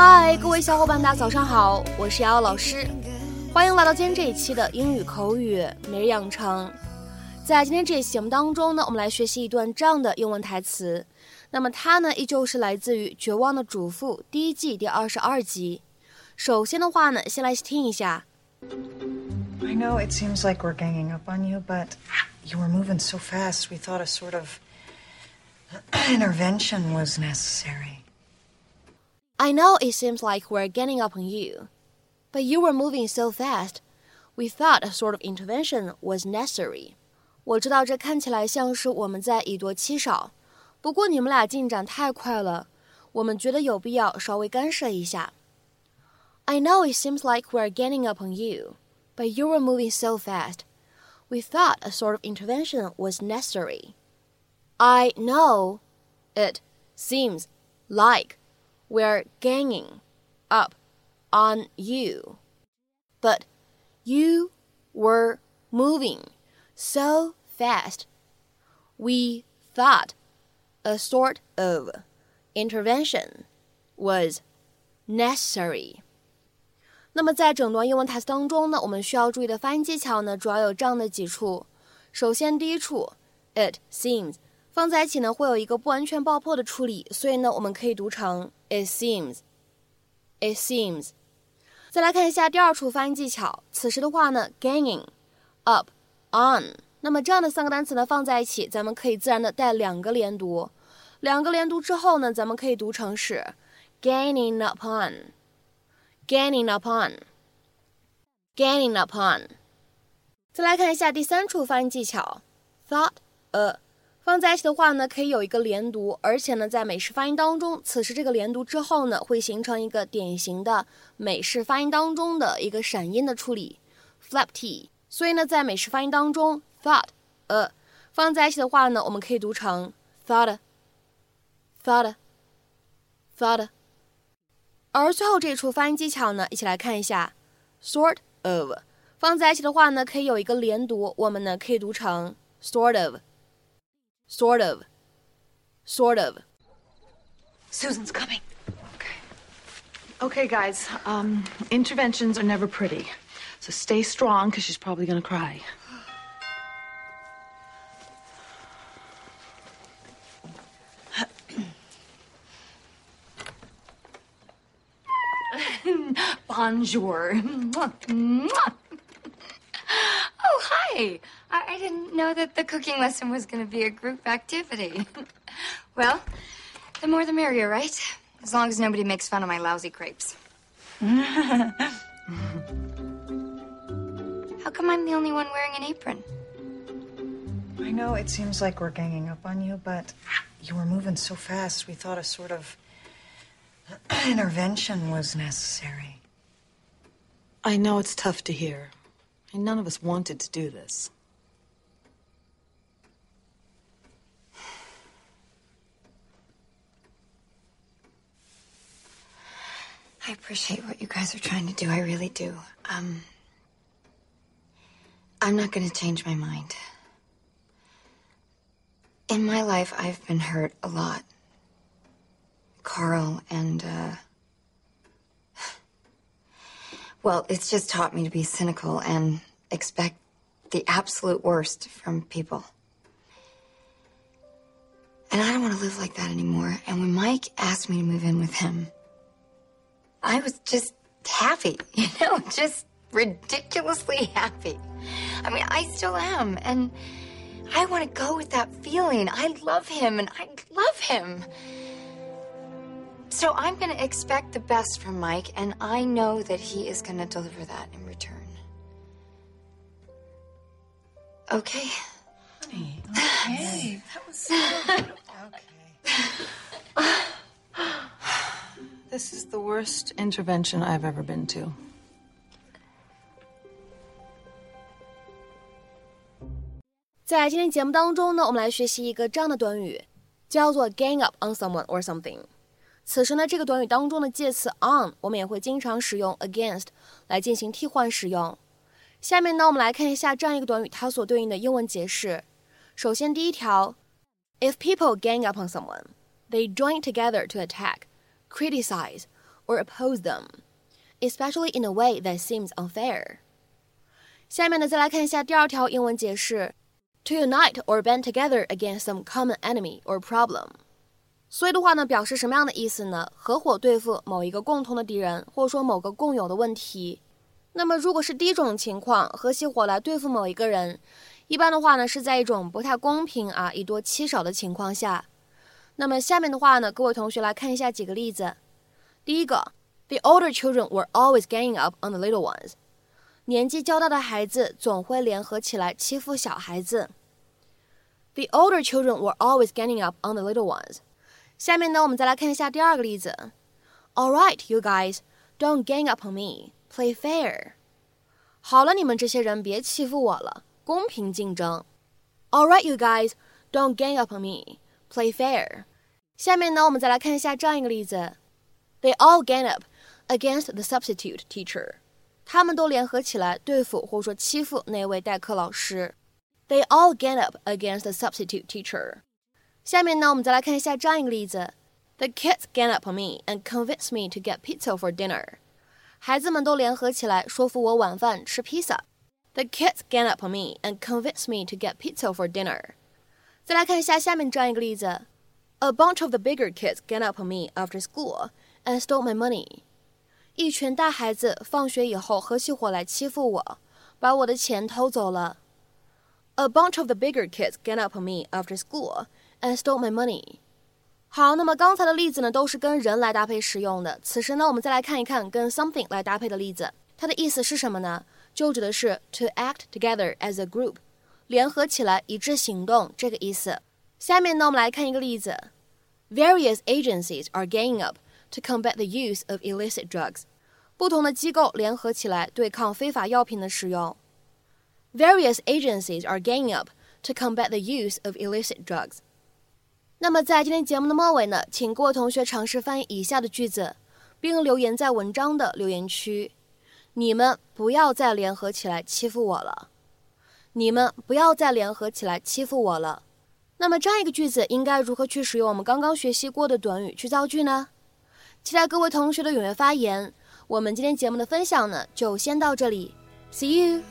嗨，各位小伙伴，大家早上好，我是瑶瑶老师，欢迎来到今天这一期的英语口语每日养成。在今天这一期节目当中呢，我们来学习一段这样的英文台词。那么它呢，依旧是来自于《绝望的主妇》第一季第二十二集。首先的话呢，先来听一下。I know it seems like we're ganging up on you, but you were moving so fast, we thought a sort of intervention was necessary. I know it seems like we're ganging up on you, but you were moving so fast, we thought a sort of intervention was necessary. 我知道这看起来像是我们在以多欺少，不过你们俩进展太快了，我们觉得有必要稍微干涉一下。I know it seems like we're gaining up on you, but you were moving so fast. We thought a sort of intervention was necessary. I know it seems like we're gaining up on you, but you were moving so fast. We thought a sort of intervention was necessary. 那么在整段英文台词当中呢，我们需要注意的发音技巧呢，主要有这样的几处。首先，第一处，it seems 放在一起呢，会有一个不完全爆破的处理，所以呢，我们可以读成 it seems，it seems。再来看一下第二处发音技巧，此时的话呢，gaining up on，那么这样的三个单词呢放在一起，咱们可以自然的带两个连读，两个连读之后呢，咱们可以读成是 gaining upon。gaining upon, gaining upon。再来看一下第三处发音技巧，thought a 放在一起的话呢，可以有一个连读，而且呢，在美式发音当中，此时这个连读之后呢，会形成一个典型的美式发音当中的一个闪音的处理，flap t。所以呢，在美式发音当中，thought a 放在一起的话呢，我们可以读成 thought，thought，thought。而最后这一处发音技巧呢，一起来看一下，sort of 放在一起的话呢，可以有一个连读，我们呢可以读成 sort of of，sort of。Susan's coming. Okay. Okay, guys. Um, interventions are never pretty. So stay strong because she's probably going to cry. Bonjour. Hi. I, I didn't know that the cooking lesson was going to be a group activity. well, the more the merrier, right? As long as nobody makes fun of my lousy crepes. How come I'm the only one wearing an apron? I know it seems like we're ganging up on you, but you were moving so fast, we thought a sort of intervention was necessary. I know it's tough to hear. And none of us wanted to do this. I appreciate what you guys are trying to do. I really do. Um, I'm not going to change my mind. In my life, I've been hurt a lot. Carl and, uh, well, it's just taught me to be cynical and expect the absolute worst from people. And I don't want to live like that anymore. And when Mike asked me to move in with him, I was just happy, you know, just ridiculously happy. I mean, I still am. And I want to go with that feeling. I love him and I love him. So I'm going to expect the best from Mike, and I know that he is going to deliver that in return. Okay. Honey, okay. that was so Okay. this is the worst intervention I've ever been to. Gang up on someone or something。此时呢，这个短语当中的介词 on，我们也会经常使用 against 来进行替换使用。下面呢，我们来看一下这样一个短语它所对应的英文解释。首先，第一条，If people gang up on someone, they join together to attack, criticize, or oppose them, especially in a way that seems unfair. 下面呢，再来看一下第二条英文解释：to unite or band together against some common enemy or problem。 所以的话呢，表示什么样的意思呢？合伙对付某一个共同的敌人，或者说某个共有的问题。那么，如果是第一种情况，合起伙来对付某一个人，一般的话呢，是在一种不太公平啊、以多欺少的情况下。那么下面的话呢，各位同学来看一下几个例子。第一个，The older children were always ganging up on the little ones。年纪较大的孩子总会联合起来欺负小孩子。The older children were always ganging up on the little ones。下面呢，我们再来看一下第二个例子。All right, you guys, don't gang up on me. Play fair. 好了，你们这些人别欺负我了，公平竞争。All right, you guys, don't gang up on me. Play fair. 下面呢，我们再来看一下这样一个例子。They all gang up against the substitute teacher. 他们都联合起来对付或者说欺负那位代课老师。They all gang up against the substitute teacher. 下面呢，我们再来看一下这样一个例子：The kids gang up on me and convince me to get pizza for dinner。孩子们都联合起来说服我晚饭吃披萨。The kids gang up on me and convince me to get pizza for dinner。再来看一下下面这样一个例子：A bunch of the bigger kids gang up on me after school and stole my money。一群大孩子放学以后合起伙来欺负我，把我的钱偷走了。A bunch of the bigger kids gang up on me after school and stole my money。好，那么刚才的例子呢，都是跟人来搭配使用的。此时呢，我们再来看一看跟 something 来搭配的例子，它的意思是什么呢？就指的是 to act together as a group，联合起来一致行动这个意思。下面呢，我们来看一个例子：Various agencies are ganging up to combat the use of illicit drugs。不同的机构联合起来对抗非法药品的使用。Various agencies are ganging up to combat the use of illicit drugs. 那么在今天节目的末尾呢，请各位同学尝试翻译以下的句子，并留言在文章的留言区。你们不要再联合起来欺负我了。你们不要再联合起来欺负我了。那么这样一个句子应该如何去使用我们刚刚学习过的短语去造句呢？期待各位同学的踊跃发言。我们今天节目的分享呢，就先到这里。See you.